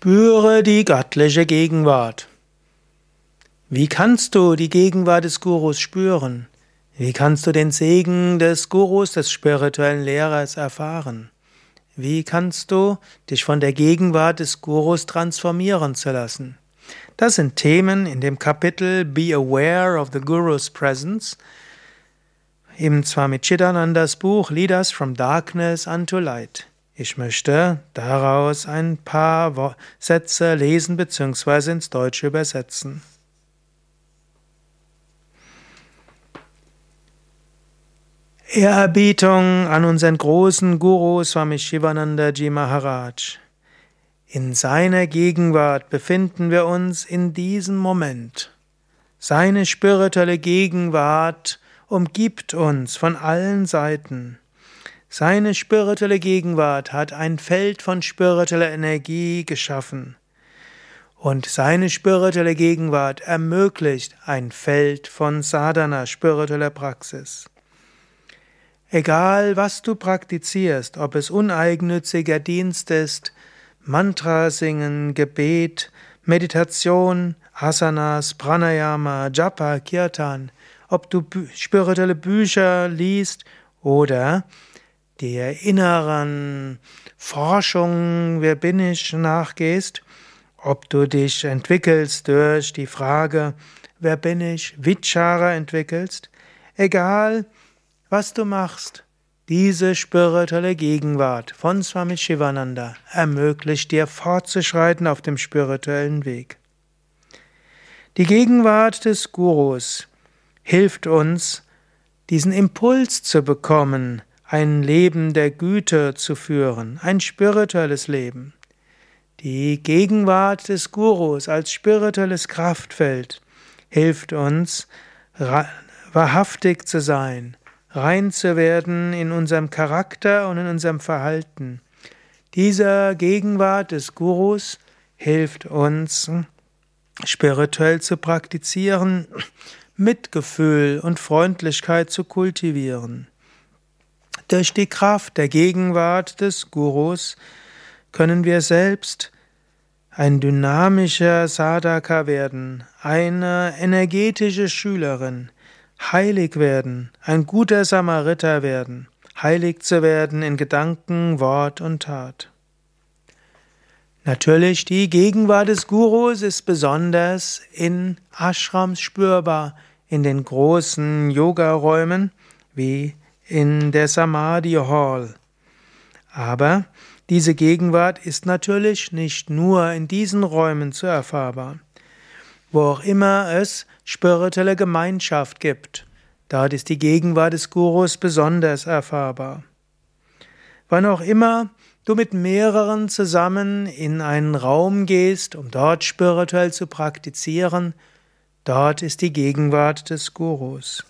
Spüre die göttliche Gegenwart. Wie kannst du die Gegenwart des Gurus spüren? Wie kannst du den Segen des Gurus, des spirituellen Lehrers erfahren? Wie kannst du dich von der Gegenwart des Gurus transformieren zu lassen? Das sind Themen in dem Kapitel Be Aware of the Guru's Presence, zwar mit Chidanandas Buch Lead Us from Darkness unto Light. Ich möchte daraus ein paar Sätze lesen bzw. ins Deutsche übersetzen. Ehrerbietung an unseren großen Guru Swami Shivananda Ji Maharaj. In seiner Gegenwart befinden wir uns in diesem Moment. Seine spirituelle Gegenwart umgibt uns von allen Seiten. Seine spirituelle Gegenwart hat ein Feld von spiritueller Energie geschaffen. Und seine spirituelle Gegenwart ermöglicht ein Feld von Sadhana, spiritueller Praxis. Egal, was du praktizierst, ob es uneigennütziger Dienst ist, Mantra singen, Gebet, Meditation, Asanas, Pranayama, Japa, Kirtan, ob du spirituelle Bücher liest oder der inneren Forschung, wer bin ich, nachgehst, ob du dich entwickelst durch die Frage, wer bin ich, Vichara entwickelst, egal was du machst, diese spirituelle Gegenwart von Swami Shivananda ermöglicht dir fortzuschreiten auf dem spirituellen Weg. Die Gegenwart des Gurus hilft uns, diesen Impuls zu bekommen, ein Leben der Güte zu führen, ein spirituelles Leben. Die Gegenwart des Gurus als spirituelles Kraftfeld hilft uns, wahrhaftig zu sein, rein zu werden in unserem Charakter und in unserem Verhalten. Diese Gegenwart des Gurus hilft uns, spirituell zu praktizieren, Mitgefühl und Freundlichkeit zu kultivieren. Durch die Kraft der Gegenwart des Gurus können wir selbst ein dynamischer Sadhaka werden, eine energetische Schülerin, heilig werden, ein guter Samariter werden, heilig zu werden in Gedanken, Wort und Tat. Natürlich, die Gegenwart des Gurus ist besonders in Ashrams spürbar, in den großen Yogaräumen wie in der Samadhi Hall. Aber diese Gegenwart ist natürlich nicht nur in diesen Räumen zu erfahrbar. Wo auch immer es spirituelle Gemeinschaft gibt, dort ist die Gegenwart des Gurus besonders erfahrbar. Wann auch immer du mit mehreren zusammen in einen Raum gehst, um dort spirituell zu praktizieren, dort ist die Gegenwart des Gurus.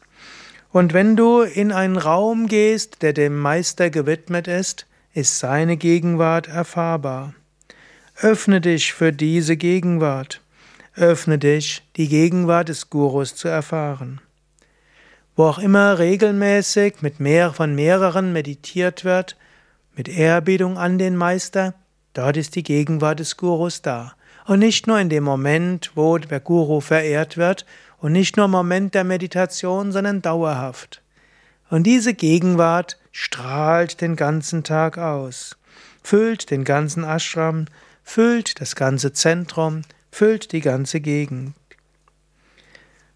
Und wenn du in einen Raum gehst, der dem Meister gewidmet ist, ist seine Gegenwart erfahrbar. Öffne dich für diese Gegenwart. Öffne dich, die Gegenwart des Gurus zu erfahren. Wo auch immer regelmäßig mit mehr von mehreren meditiert wird, mit Ehrerbietung an den Meister, dort ist die Gegenwart des Gurus da. Und nicht nur in dem Moment, wo der Guru verehrt wird und nicht nur im Moment der Meditation, sondern dauerhaft. Und diese Gegenwart strahlt den ganzen Tag aus, füllt den ganzen Ashram, füllt das ganze Zentrum, füllt die ganze Gegend.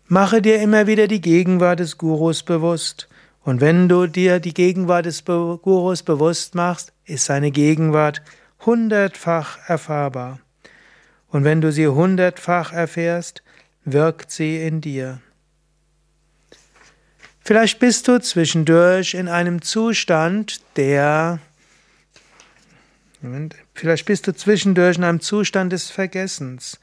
Mache dir immer wieder die Gegenwart des Gurus bewusst. Und wenn du dir die Gegenwart des Gurus bewusst machst, ist seine Gegenwart hundertfach erfahrbar. Und wenn du sie hundertfach erfährst, wirkt sie in dir. Vielleicht bist du zwischendurch in einem Zustand, der Vielleicht bist du zwischendurch in einem Zustand des Vergessens.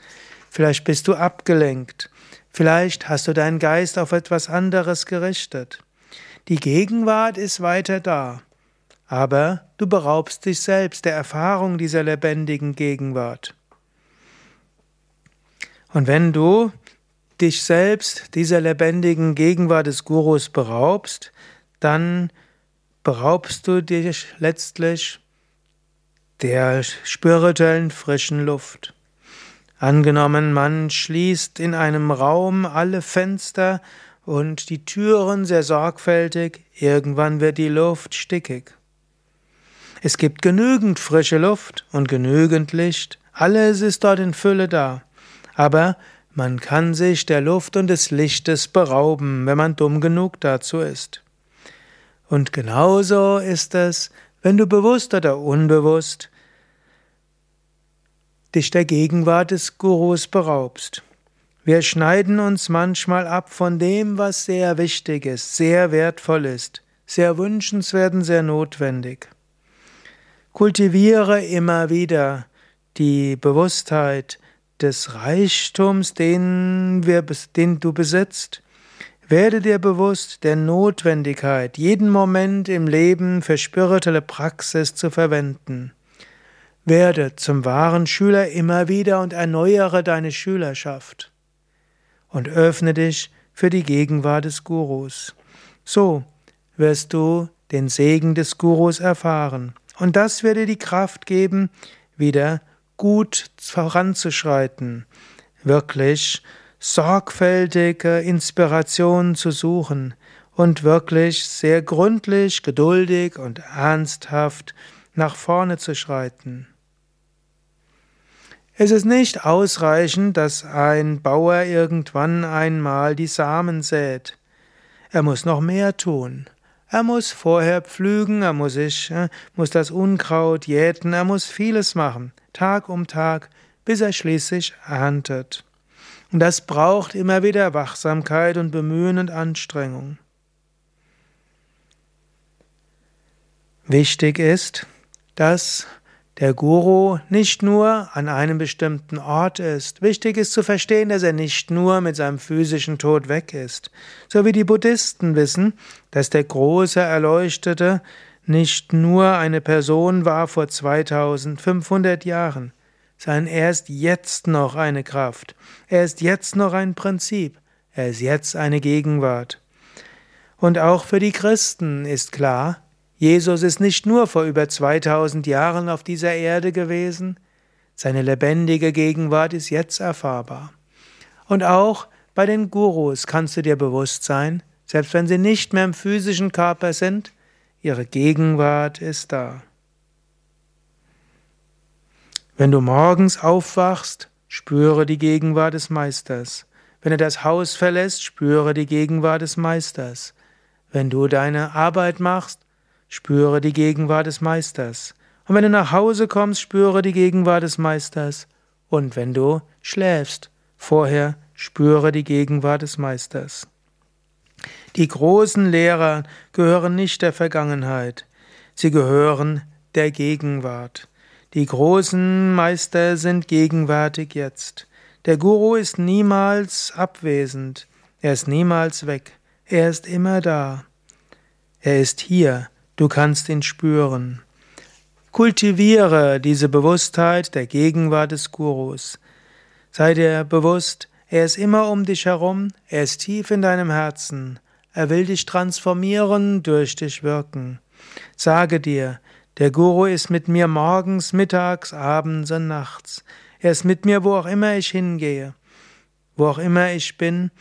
Vielleicht bist du abgelenkt. Vielleicht hast du deinen Geist auf etwas anderes gerichtet. Die Gegenwart ist weiter da. Aber du beraubst dich selbst der Erfahrung dieser lebendigen Gegenwart. Und wenn du dich selbst dieser lebendigen Gegenwart des Gurus beraubst, dann beraubst du dich letztlich der spirituellen frischen Luft. Angenommen, man schließt in einem Raum alle Fenster und die Türen sehr sorgfältig, irgendwann wird die Luft stickig. Es gibt genügend frische Luft und genügend Licht, alles ist dort in Fülle da, aber man kann sich der Luft und des Lichtes berauben, wenn man dumm genug dazu ist. Und genauso ist es, wenn du bewusst oder unbewusst dich der Gegenwart des Gurus beraubst. Wir schneiden uns manchmal ab von dem, was sehr wichtig ist, sehr wertvoll ist, sehr wünschenswert und sehr notwendig. Kultiviere immer wieder die Bewusstheit des Reichtums, den, wir, den du besitzt. Werde dir bewusst der Notwendigkeit, jeden Moment im Leben für spirituelle Praxis zu verwenden. Werde zum wahren Schüler immer wieder und erneuere deine Schülerschaft. Und öffne dich für die Gegenwart des Gurus. So wirst du den Segen des Gurus erfahren. Und das wird dir die Kraft geben, wieder gut voranzuschreiten, wirklich sorgfältige Inspiration zu suchen und wirklich sehr gründlich, geduldig und ernsthaft nach vorne zu schreiten. Es ist nicht ausreichend, dass ein Bauer irgendwann einmal die Samen sät. Er muss noch mehr tun. Er muss vorher pflügen, er muss sich, äh, muss das Unkraut jäten, er muss vieles machen, Tag um Tag, bis er schließlich erntet. Und das braucht immer wieder Wachsamkeit und Bemühen und Anstrengung. Wichtig ist, dass der Guru nicht nur an einem bestimmten Ort ist. Wichtig ist zu verstehen, dass er nicht nur mit seinem physischen Tod weg ist. So wie die Buddhisten wissen, dass der große Erleuchtete nicht nur eine Person war vor 2500 Jahren, sondern er ist jetzt noch eine Kraft. Er ist jetzt noch ein Prinzip. Er ist jetzt eine Gegenwart. Und auch für die Christen ist klar, Jesus ist nicht nur vor über 2000 Jahren auf dieser Erde gewesen, seine lebendige Gegenwart ist jetzt erfahrbar. Und auch bei den Gurus kannst du dir bewusst sein, selbst wenn sie nicht mehr im physischen Körper sind, ihre Gegenwart ist da. Wenn du morgens aufwachst, spüre die Gegenwart des Meisters. Wenn du das Haus verlässt, spüre die Gegenwart des Meisters. Wenn du deine Arbeit machst, spüre die Gegenwart des Meisters. Und wenn du nach Hause kommst, spüre die Gegenwart des Meisters. Und wenn du schläfst, vorher spüre die Gegenwart des Meisters. Die großen Lehrer gehören nicht der Vergangenheit, sie gehören der Gegenwart. Die großen Meister sind gegenwärtig jetzt. Der Guru ist niemals abwesend, er ist niemals weg, er ist immer da. Er ist hier, Du kannst ihn spüren. Kultiviere diese Bewusstheit der Gegenwart des Gurus. Sei dir bewusst, er ist immer um dich herum, er ist tief in deinem Herzen, er will dich transformieren, durch dich wirken. Sage dir, der Guru ist mit mir morgens, mittags, abends und nachts. Er ist mit mir, wo auch immer ich hingehe. Wo auch immer ich bin,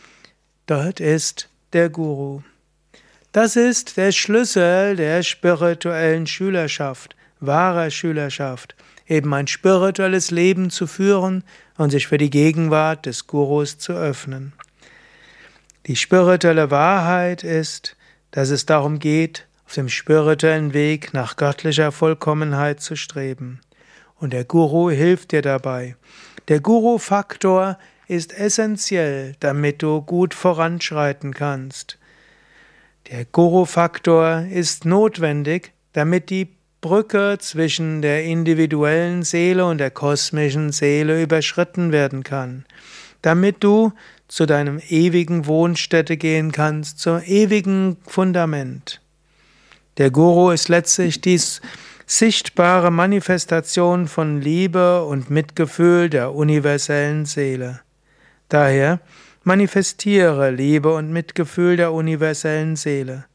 dort ist der Guru. Das ist der Schlüssel der spirituellen Schülerschaft, wahrer Schülerschaft, eben ein spirituelles Leben zu führen und sich für die Gegenwart des Gurus zu öffnen. Die spirituelle Wahrheit ist, dass es darum geht, auf dem spirituellen Weg nach göttlicher Vollkommenheit zu streben. Und der Guru hilft dir dabei. Der Guru-Faktor ist essentiell, damit du gut voranschreiten kannst. Der Guru-Faktor ist notwendig, damit die Brücke zwischen der individuellen Seele und der kosmischen Seele überschritten werden kann, damit du zu deinem ewigen Wohnstätte gehen kannst, zum ewigen Fundament. Der Guru ist letztlich dies sichtbare Manifestation von Liebe und Mitgefühl der universellen Seele. Daher Manifestiere Liebe und Mitgefühl der universellen Seele.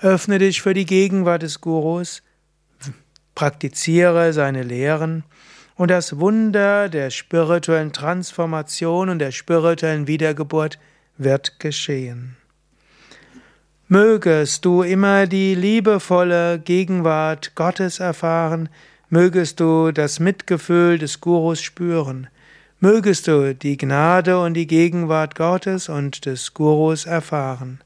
Öffne dich für die Gegenwart des Gurus. praktiziere seine Lehren und das Wunder der spirituellen Transformation und der spirituellen Wiedergeburt wird geschehen. Mögest du immer die liebevolle Gegenwart Gottes erfahren, mögest du das Mitgefühl des Gurus spüren, mögest du die Gnade und die Gegenwart Gottes und des Gurus erfahren.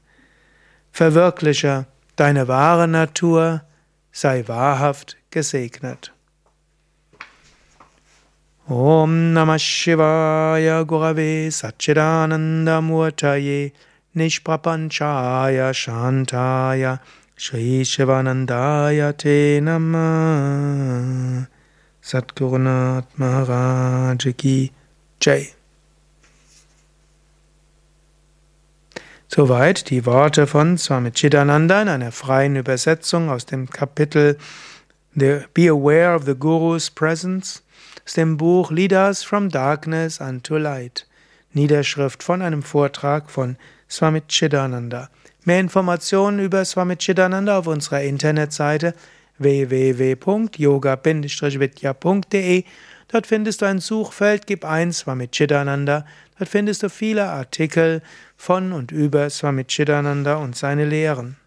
Verwirkliche deine wahre Natur, sei wahrhaft gesegnet. Om Namah Shivaya Gurave Satchidananda Murtaye Nishprapanchaya Shantaya Shri Shivanandaya Te Namah Satgurunath Maharaj Ki Jai Soweit die Worte von Swami Chidananda in einer freien Übersetzung aus dem Kapitel Be Aware of the Guru's Presence aus dem Buch Leaders from Darkness unto Light. Niederschrift von einem Vortrag von Swami Chidananda. Mehr Informationen über Swami Chidananda auf unserer Internetseite www.yoga-vidya.de. Dort findest du ein Suchfeld, gib ein Swami Chidananda. Dort findest du viele Artikel von und über Swami Chidananda und seine Lehren.